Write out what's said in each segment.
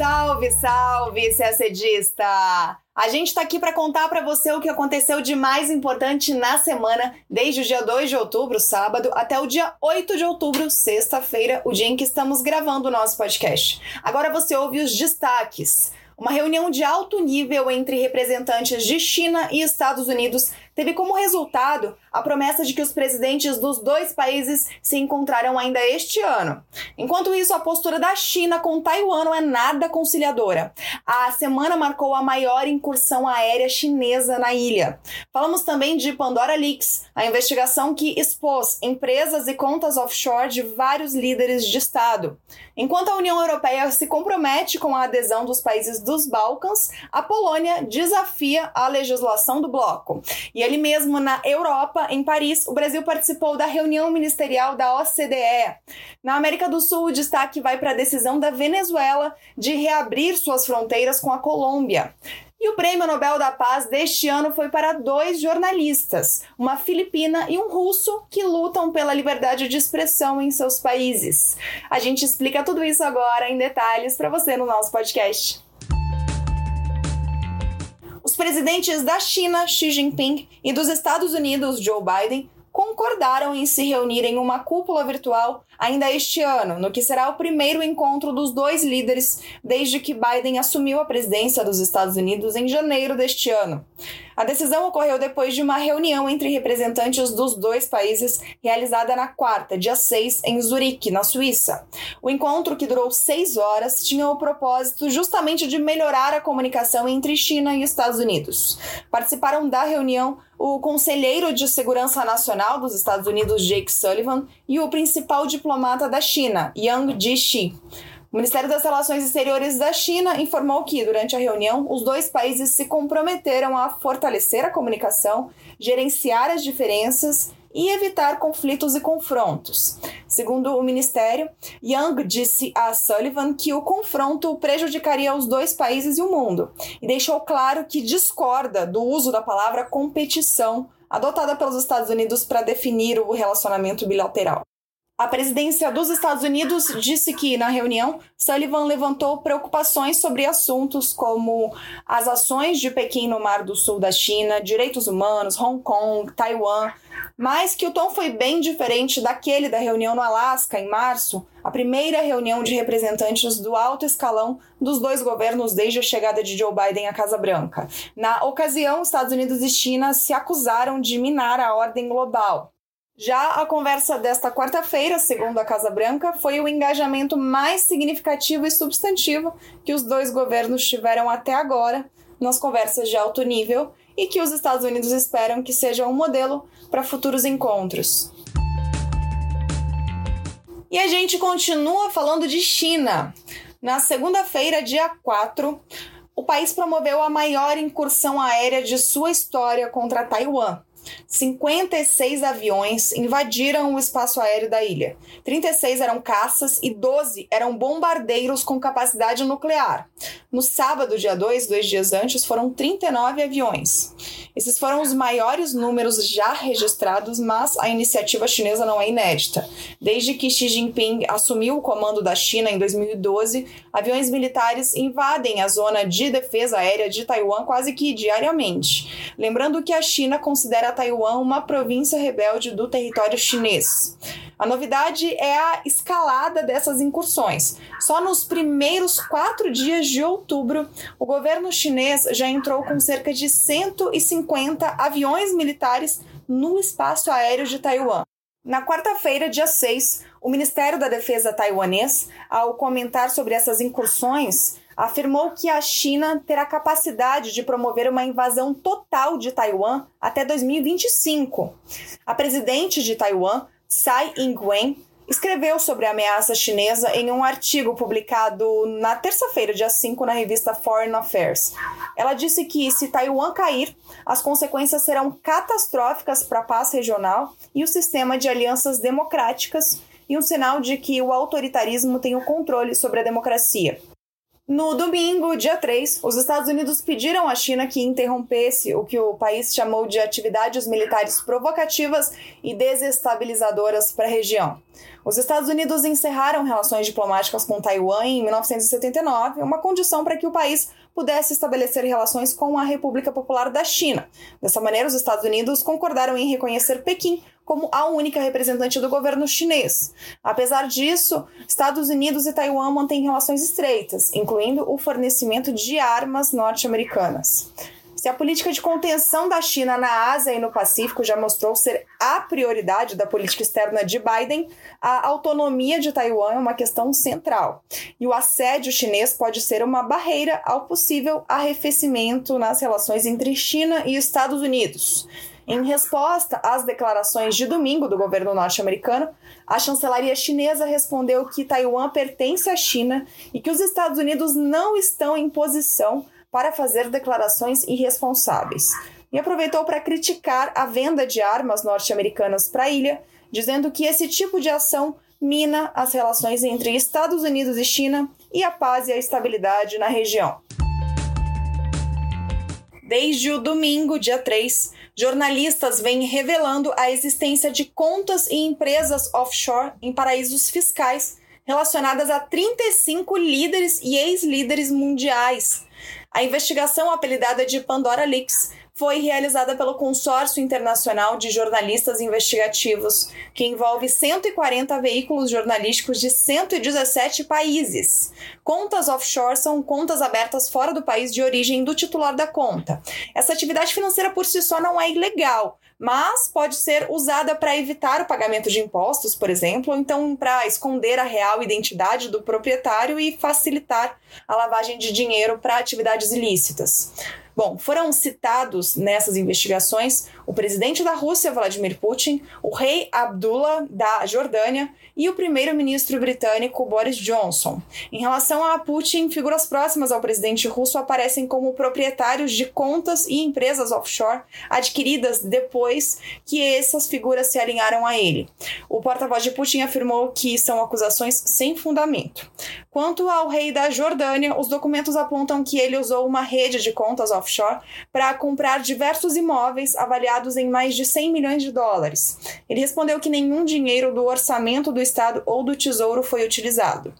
Salve, salve, CACDista! A gente está aqui para contar para você o que aconteceu de mais importante na semana, desde o dia 2 de outubro, sábado, até o dia 8 de outubro, sexta-feira, o dia em que estamos gravando o nosso podcast. Agora você ouve os destaques. Uma reunião de alto nível entre representantes de China e Estados Unidos teve como resultado a promessa de que os presidentes dos dois países se encontrarão ainda este ano. Enquanto isso, a postura da China com Taiwan não é nada conciliadora. A semana marcou a maior incursão aérea chinesa na ilha. Falamos também de Pandora Leaks, a investigação que expôs empresas e contas offshore de vários líderes de Estado. Enquanto a União Europeia se compromete com a adesão dos países dos Balcãs, a Polônia desafia a legislação do bloco. E ali mesmo na Europa, em Paris, o Brasil participou da reunião ministerial da OCDE. Na América do Sul, o destaque vai para a decisão da Venezuela de reabrir suas fronteiras com a Colômbia. E o Prêmio Nobel da Paz deste ano foi para dois jornalistas, uma filipina e um russo, que lutam pela liberdade de expressão em seus países. A gente explica tudo isso agora em detalhes para você no nosso podcast. Presidentes da China, Xi Jinping, e dos Estados Unidos, Joe Biden, concordaram em se reunir em uma cúpula virtual ainda este ano, no que será o primeiro encontro dos dois líderes desde que Biden assumiu a presidência dos Estados Unidos em janeiro deste ano. A decisão ocorreu depois de uma reunião entre representantes dos dois países realizada na quarta, dia 6, em Zurique, na Suíça. O encontro, que durou seis horas, tinha o propósito justamente de melhorar a comunicação entre China e Estados Unidos. Participaram da reunião o conselheiro de segurança nacional dos Estados Unidos, Jake Sullivan, e o principal diplomata da China, Yang Jiechi. O Ministério das Relações Exteriores da China informou que, durante a reunião, os dois países se comprometeram a fortalecer a comunicação, gerenciar as diferenças e evitar conflitos e confrontos. Segundo o ministério, Yang disse a Sullivan que o confronto prejudicaria os dois países e o mundo, e deixou claro que discorda do uso da palavra competição adotada pelos Estados Unidos para definir o relacionamento bilateral. A presidência dos Estados Unidos disse que, na reunião, Sullivan levantou preocupações sobre assuntos como as ações de Pequim no Mar do Sul da China, direitos humanos, Hong Kong, Taiwan, mas que o tom foi bem diferente daquele da reunião no Alasca, em março, a primeira reunião de representantes do alto escalão dos dois governos desde a chegada de Joe Biden à Casa Branca. Na ocasião, Estados Unidos e China se acusaram de minar a ordem global. Já a conversa desta quarta-feira, segundo a Casa Branca, foi o engajamento mais significativo e substantivo que os dois governos tiveram até agora nas conversas de alto nível e que os Estados Unidos esperam que seja um modelo para futuros encontros. E a gente continua falando de China. Na segunda-feira, dia 4, o país promoveu a maior incursão aérea de sua história contra Taiwan 56 aviões invadiram o espaço aéreo da ilha. 36 eram caças e 12 eram bombardeiros com capacidade nuclear. No sábado, dia 2, dois dias antes, foram 39 aviões. Esses foram os maiores números já registrados, mas a iniciativa chinesa não é inédita. Desde que Xi Jinping assumiu o comando da China em 2012, aviões militares invadem a zona de defesa aérea de Taiwan quase que diariamente. Lembrando que a China considera Taiwan uma província rebelde do território chinês. A novidade é a escalada dessas incursões. Só nos primeiros quatro dias de outubro, o governo chinês já entrou com cerca de 150 aviões militares no espaço aéreo de Taiwan. Na quarta-feira, dia 6, o Ministério da Defesa taiwanês, ao comentar sobre essas incursões, afirmou que a China terá capacidade de promover uma invasão total de Taiwan até 2025. A presidente de Taiwan, Tsai Ing-wen, escreveu sobre a ameaça chinesa em um artigo publicado na terça-feira, dia 5, na revista Foreign Affairs. Ela disse que, se Taiwan cair, as consequências serão catastróficas para a paz regional e o sistema de alianças democráticas e um sinal de que o autoritarismo tem o controle sobre a democracia. No domingo, dia 3, os Estados Unidos pediram à China que interrompesse o que o país chamou de atividades militares provocativas e desestabilizadoras para a região. Os Estados Unidos encerraram relações diplomáticas com Taiwan em 1979, uma condição para que o país pudesse estabelecer relações com a República Popular da China. Dessa maneira, os Estados Unidos concordaram em reconhecer Pequim como a única representante do governo chinês. Apesar disso, Estados Unidos e Taiwan mantêm relações estreitas, incluindo o fornecimento de armas norte-americanas. Se a política de contenção da China na Ásia e no Pacífico já mostrou ser a prioridade da política externa de Biden, a autonomia de Taiwan é uma questão central. E o assédio chinês pode ser uma barreira ao possível arrefecimento nas relações entre China e Estados Unidos. Em resposta às declarações de domingo do governo norte-americano, a chancelaria chinesa respondeu que Taiwan pertence à China e que os Estados Unidos não estão em posição para fazer declarações irresponsáveis. E aproveitou para criticar a venda de armas norte-americanas para a ilha, dizendo que esse tipo de ação mina as relações entre Estados Unidos e China e a paz e a estabilidade na região. Desde o domingo, dia 3, jornalistas vêm revelando a existência de contas e empresas offshore em paraísos fiscais relacionadas a 35 líderes e ex-líderes mundiais a investigação, apelidada de Pandora Leaks, foi realizada pelo Consórcio Internacional de Jornalistas Investigativos, que envolve 140 veículos jornalísticos de 117 países. Contas offshore são contas abertas fora do país de origem do titular da conta. Essa atividade financeira por si só não é ilegal, mas pode ser usada para evitar o pagamento de impostos, por exemplo, ou então para esconder a real identidade do proprietário e facilitar a lavagem de dinheiro para atividades ilícitas. Bom, foram citados nessas investigações o presidente da Rússia, Vladimir Putin, o rei Abdullah da Jordânia e o primeiro-ministro britânico Boris Johnson. Em relação a Putin, figuras próximas ao presidente russo aparecem como proprietários de contas e empresas offshore adquiridas depois que essas figuras se alinharam a ele. O porta-voz de Putin afirmou que são acusações sem fundamento. Quanto ao rei da Jordânia, os documentos apontam que ele usou uma rede de contas offshore para comprar diversos imóveis avaliados em mais de 100 milhões de dólares. Ele respondeu que nenhum dinheiro do orçamento do Estado ou do Tesouro foi utilizado.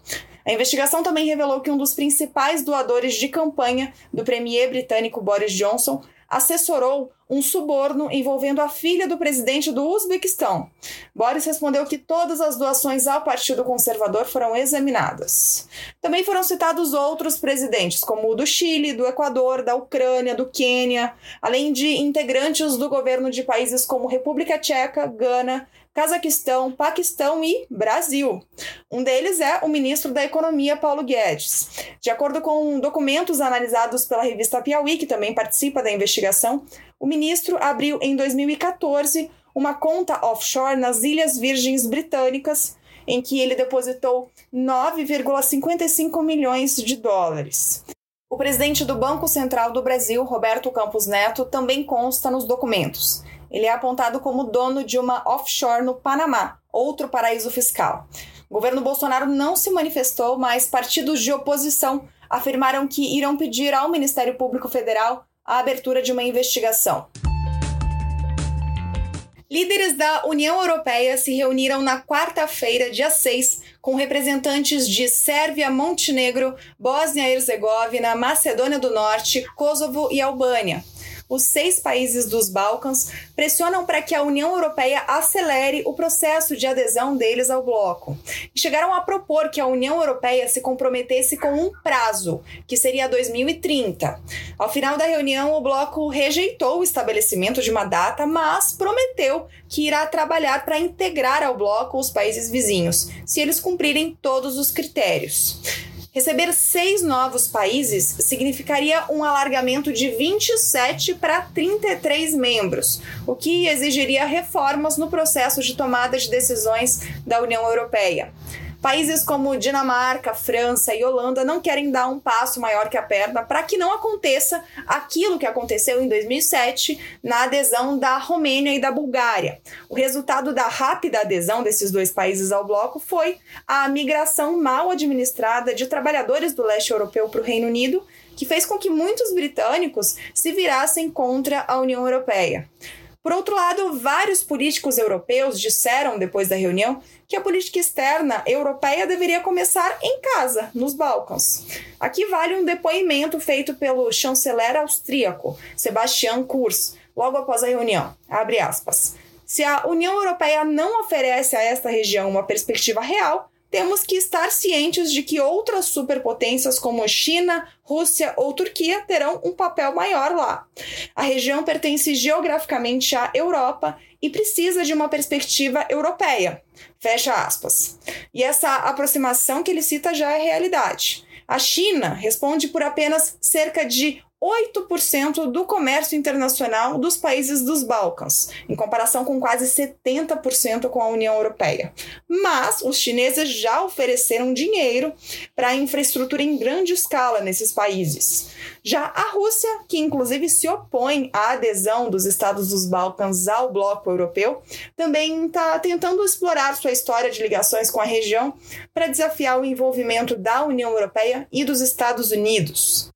A investigação também revelou que um dos principais doadores de campanha do premier britânico Boris Johnson assessorou um suborno envolvendo a filha do presidente do Uzbequistão. Boris respondeu que todas as doações ao Partido Conservador foram examinadas. Também foram citados outros presidentes, como o do Chile, do Equador, da Ucrânia, do Quênia, além de integrantes do governo de países como República Tcheca, Gana, Cazaquistão, Paquistão e Brasil. Um deles é o ministro da Economia, Paulo Guedes. De acordo com documentos analisados pela revista Piauí, que também participa da investigação, o ministro abriu em 2014 uma conta offshore nas Ilhas Virgens Britânicas, em que ele depositou 9,55 milhões de dólares. O presidente do Banco Central do Brasil, Roberto Campos Neto, também consta nos documentos. Ele é apontado como dono de uma offshore no Panamá, outro paraíso fiscal. O governo Bolsonaro não se manifestou, mas partidos de oposição afirmaram que irão pedir ao Ministério Público Federal a abertura de uma investigação. Líderes da União Europeia se reuniram na quarta-feira, dia 6, com representantes de Sérvia, Montenegro, Bósnia e Herzegovina, Macedônia do Norte, Kosovo e Albânia os seis países dos Balcãs pressionam para que a União Europeia acelere o processo de adesão deles ao bloco. Chegaram a propor que a União Europeia se comprometesse com um prazo, que seria 2030. Ao final da reunião, o bloco rejeitou o estabelecimento de uma data, mas prometeu que irá trabalhar para integrar ao bloco os países vizinhos, se eles cumprirem todos os critérios. Receber seis novos países significaria um alargamento de 27 para 33 membros, o que exigiria reformas no processo de tomada de decisões da União Europeia. Países como Dinamarca, França e Holanda não querem dar um passo maior que a perna para que não aconteça aquilo que aconteceu em 2007 na adesão da Romênia e da Bulgária. O resultado da rápida adesão desses dois países ao bloco foi a migração mal administrada de trabalhadores do leste europeu para o Reino Unido, que fez com que muitos britânicos se virassem contra a União Europeia. Por outro lado, vários políticos europeus disseram depois da reunião que a política externa europeia deveria começar em casa, nos Balcãs. Aqui vale um depoimento feito pelo chanceler austríaco Sebastian Kurz, logo após a reunião. Abre aspas. Se a União Europeia não oferece a esta região uma perspectiva real, temos que estar cientes de que outras superpotências como China, Rússia ou Turquia terão um papel maior lá. A região pertence geograficamente à Europa e precisa de uma perspectiva europeia. Fecha aspas. E essa aproximação que ele cita já é realidade. A China responde por apenas cerca de 8% do comércio internacional dos países dos Balcãs, em comparação com quase 70% com a União Europeia. Mas os chineses já ofereceram dinheiro para infraestrutura em grande escala nesses países. Já a Rússia, que inclusive se opõe à adesão dos estados dos Balcãs ao bloco europeu, também está tentando explorar sua história de ligações com a região para desafiar o envolvimento da União Europeia e dos Estados Unidos.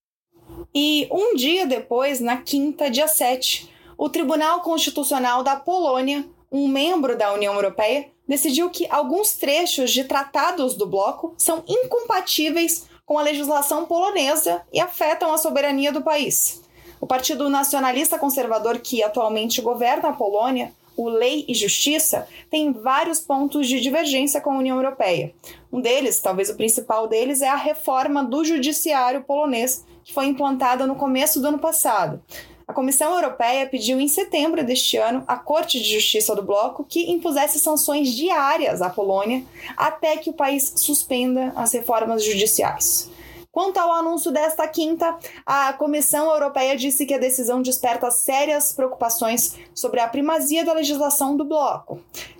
E um dia depois, na quinta, dia 7, o Tribunal Constitucional da Polônia, um membro da União Europeia, decidiu que alguns trechos de tratados do bloco são incompatíveis com a legislação polonesa e afetam a soberania do país. O Partido Nacionalista Conservador, que atualmente governa a Polônia, o Lei e Justiça, tem vários pontos de divergência com a União Europeia. Um deles, talvez o principal deles, é a reforma do judiciário polonês, que foi implantada no começo do ano passado. A Comissão Europeia pediu em setembro deste ano à Corte de Justiça do Bloco que impusesse sanções diárias à Polônia até que o país suspenda as reformas judiciais. Quanto ao anúncio desta quinta, a Comissão Europeia disse que a decisão desperta sérias preocupações sobre a primazia da legislação do bloco.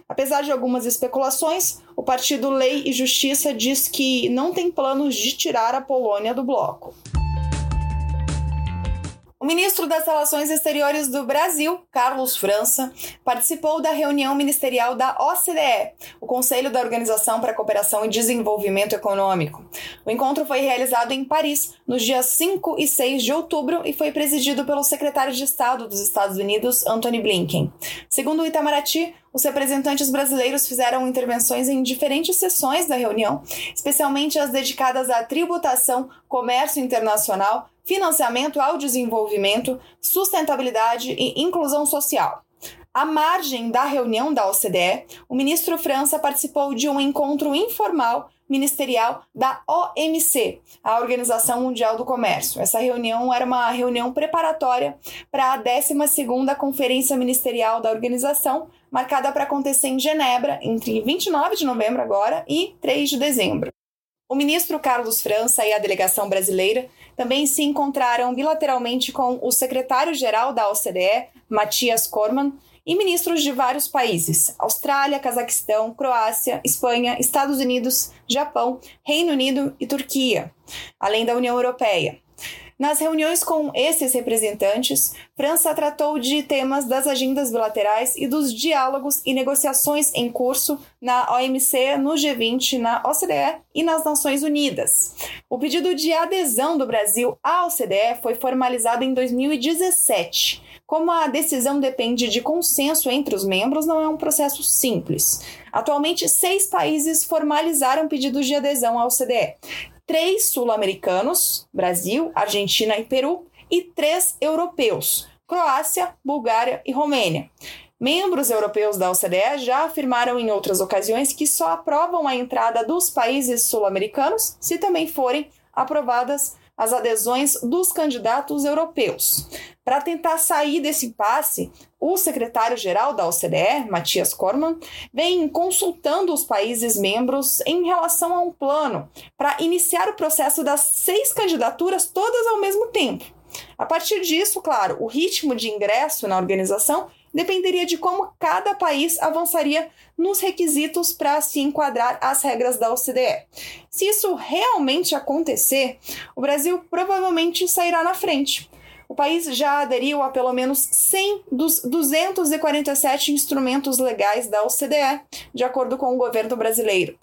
Apesar de algumas especulações, o partido Lei e Justiça diz que não tem planos de tirar a Polônia do bloco. O ministro das Relações Exteriores do Brasil, Carlos França, participou da reunião ministerial da OCDE, o Conselho da Organização para a Cooperação e Desenvolvimento Econômico. O encontro foi realizado em Paris nos dias 5 e 6 de outubro e foi presidido pelo secretário de Estado dos Estados Unidos, Anthony Blinken. Segundo o Itamaraty, os representantes brasileiros fizeram intervenções em diferentes sessões da reunião, especialmente as dedicadas à tributação, comércio internacional, financiamento ao desenvolvimento, sustentabilidade e inclusão social. À margem da reunião da OCDE, o ministro França participou de um encontro informal ministerial da OMC, a Organização Mundial do Comércio. Essa reunião era uma reunião preparatória para a 12ª Conferência Ministerial da organização, marcada para acontecer em Genebra entre 29 de novembro agora e 3 de dezembro. O ministro Carlos França e a delegação brasileira também se encontraram bilateralmente com o secretário-geral da OCDE, Matias Corman, e ministros de vários países: Austrália, Cazaquistão, Croácia, Espanha, Estados Unidos, Japão, Reino Unido e Turquia, além da União Europeia. Nas reuniões com esses representantes, França tratou de temas das agendas bilaterais e dos diálogos e negociações em curso na OMC, no G20, na OCDE e nas Nações Unidas. O pedido de adesão do Brasil à OCDE foi formalizado em 2017. Como a decisão depende de consenso entre os membros, não é um processo simples. Atualmente, seis países formalizaram pedidos de adesão à OCDE três sul-americanos, Brasil, Argentina e Peru, e três europeus, Croácia, Bulgária e Romênia. Membros europeus da OCDE já afirmaram em outras ocasiões que só aprovam a entrada dos países sul-americanos se também forem aprovadas as adesões dos candidatos europeus. Para tentar sair desse impasse, o secretário-geral da OCDE, Matias Corman, vem consultando os países membros em relação a um plano para iniciar o processo das seis candidaturas todas ao mesmo tempo. A partir disso, claro, o ritmo de ingresso na organização dependeria de como cada país avançaria nos requisitos para se enquadrar às regras da OCDE. Se isso realmente acontecer, o Brasil provavelmente sairá na frente. O país já aderiu a pelo menos 100 dos 247 instrumentos legais da OCDE, de acordo com o governo brasileiro.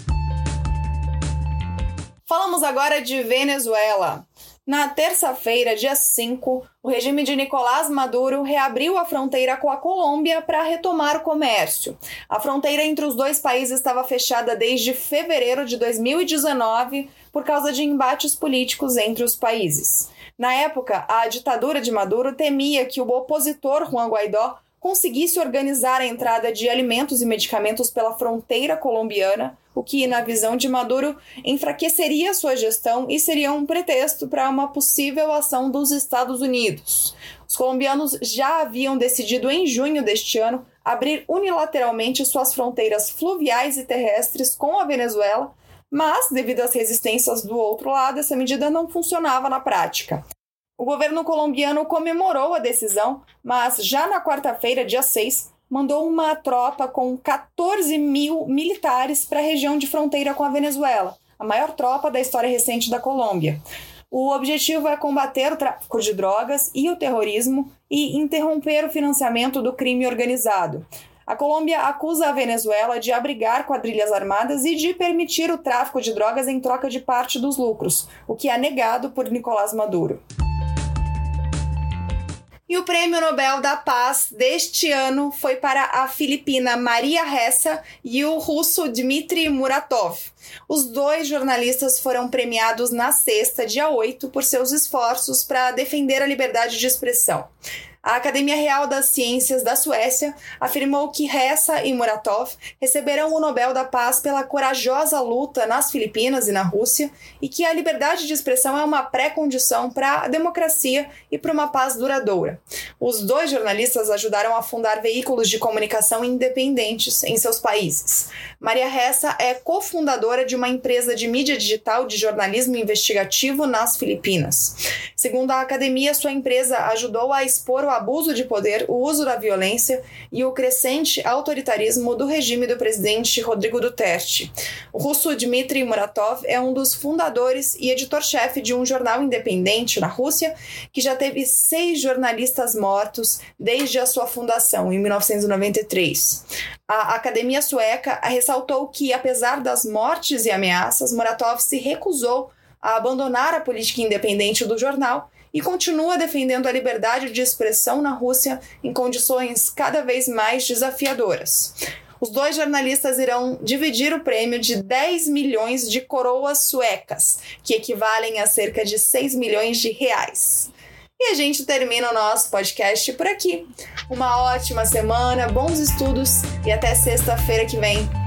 Falamos agora de Venezuela. Na terça-feira, dia 5, o regime de Nicolás Maduro reabriu a fronteira com a Colômbia para retomar o comércio. A fronteira entre os dois países estava fechada desde fevereiro de 2019 por causa de embates políticos entre os países. Na época, a ditadura de Maduro temia que o opositor Juan Guaidó conseguisse organizar a entrada de alimentos e medicamentos pela fronteira colombiana, o que, na visão de Maduro, enfraqueceria sua gestão e seria um pretexto para uma possível ação dos Estados Unidos. Os colombianos já haviam decidido em junho deste ano abrir unilateralmente suas fronteiras fluviais e terrestres com a Venezuela, mas, devido às resistências do outro lado, essa medida não funcionava na prática. O governo colombiano comemorou a decisão, mas já na quarta-feira, dia 6, mandou uma tropa com 14 mil militares para a região de fronteira com a Venezuela, a maior tropa da história recente da Colômbia. O objetivo é combater o tráfico de drogas e o terrorismo e interromper o financiamento do crime organizado. A Colômbia acusa a Venezuela de abrigar quadrilhas armadas e de permitir o tráfico de drogas em troca de parte dos lucros, o que é negado por Nicolás Maduro. E o Prêmio Nobel da Paz deste ano foi para a filipina Maria Ressa e o russo Dmitry Muratov. Os dois jornalistas foram premiados na sexta, dia 8, por seus esforços para defender a liberdade de expressão. A Academia Real das Ciências da Suécia afirmou que Ressa e Muratov receberão o Nobel da Paz pela corajosa luta nas Filipinas e na Rússia e que a liberdade de expressão é uma pré-condição para a democracia e para uma paz duradoura. Os dois jornalistas ajudaram a fundar veículos de comunicação independentes em seus países. Maria Ressa é cofundadora de uma empresa de mídia digital de jornalismo investigativo nas Filipinas. Segundo a academia, sua empresa ajudou a expor o abuso de poder, o uso da violência e o crescente autoritarismo do regime do presidente Rodrigo Duterte. O russo Dmitry Muratov é um dos fundadores e editor-chefe de um jornal independente na Rússia, que já teve seis jornalistas mortos desde a sua fundação, em 1993. A Academia Sueca ressaltou que, apesar das mortes e ameaças, Muratov se recusou a abandonar a política independente do jornal e continua defendendo a liberdade de expressão na Rússia em condições cada vez mais desafiadoras. Os dois jornalistas irão dividir o prêmio de 10 milhões de coroas suecas, que equivalem a cerca de 6 milhões de reais. E a gente termina o nosso podcast por aqui. Uma ótima semana, bons estudos e até sexta-feira que vem.